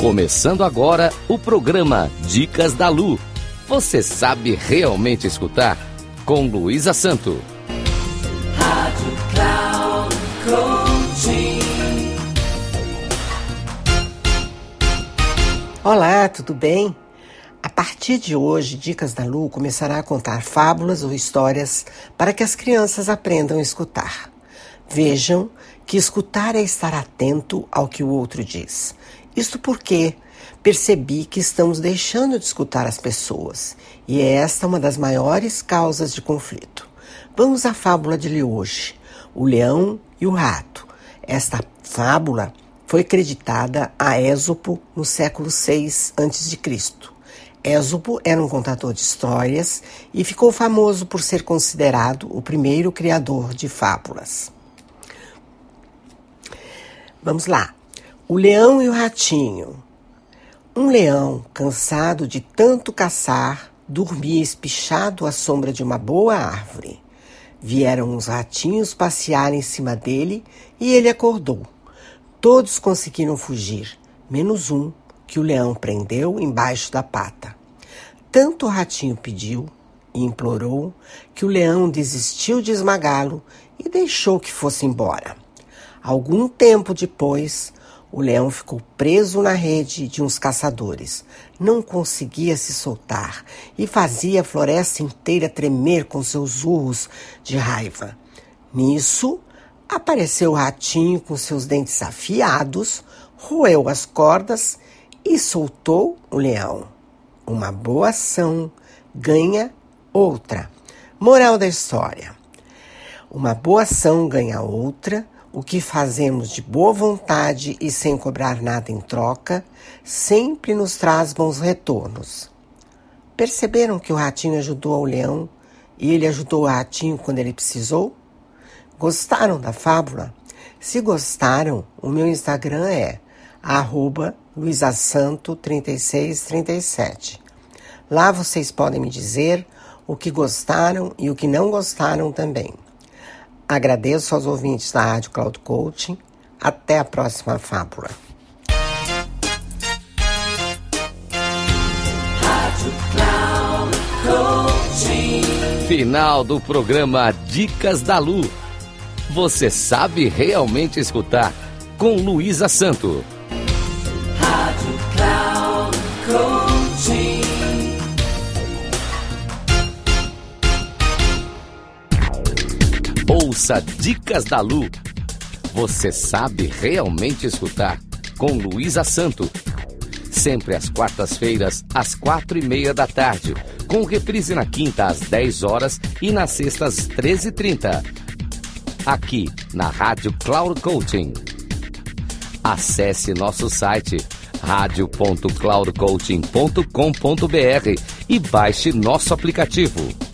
Começando agora o programa Dicas da Lu. Você sabe realmente escutar? Com Luísa Santo. Rádio Cloud Olá, tudo bem? A partir de hoje, Dicas da Lu começará a contar fábulas ou histórias para que as crianças aprendam a escutar. Vejam que escutar é estar atento ao que o outro diz. Isto porque percebi que estamos deixando de escutar as pessoas e é esta uma das maiores causas de conflito. Vamos à fábula de hoje: O Leão e o Rato. Esta fábula foi creditada a Ésopo no século VI a.C. Ésopo era um contador de histórias e ficou famoso por ser considerado o primeiro criador de fábulas. Vamos lá. O leão e o ratinho. Um leão, cansado de tanto caçar, dormia espichado à sombra de uma boa árvore. Vieram os ratinhos passear em cima dele e ele acordou. Todos conseguiram fugir, menos um que o leão prendeu embaixo da pata. Tanto o ratinho pediu e implorou que o leão desistiu de esmagá-lo e deixou que fosse embora. Algum tempo depois, o leão ficou preso na rede de uns caçadores. Não conseguia se soltar e fazia a floresta inteira tremer com seus urros de raiva. Nisso, apareceu o ratinho com seus dentes afiados, roeu as cordas e soltou o leão. Uma boa ação ganha outra. Moral da história: uma boa ação ganha outra o que fazemos de boa vontade e sem cobrar nada em troca sempre nos traz bons retornos. Perceberam que o ratinho ajudou o leão e ele ajudou o ratinho quando ele precisou? Gostaram da fábula? Se gostaram, o meu Instagram é luisasanto3637. Lá vocês podem me dizer o que gostaram e o que não gostaram também. Agradeço aos ouvintes da Rádio Cloud Coaching. Até a próxima fábula. Final do programa Dicas da Lu. Você sabe realmente escutar com Luísa Santo. Ouça Dicas da Lu. Você sabe realmente escutar com Luísa Santo. Sempre às quartas-feiras, às quatro e meia da tarde, com reprise na quinta às 10 horas e na sexta às 13h30. Aqui na Rádio Cloud Coaching. Acesse nosso site radio.cloudcoaching.com.br e baixe nosso aplicativo.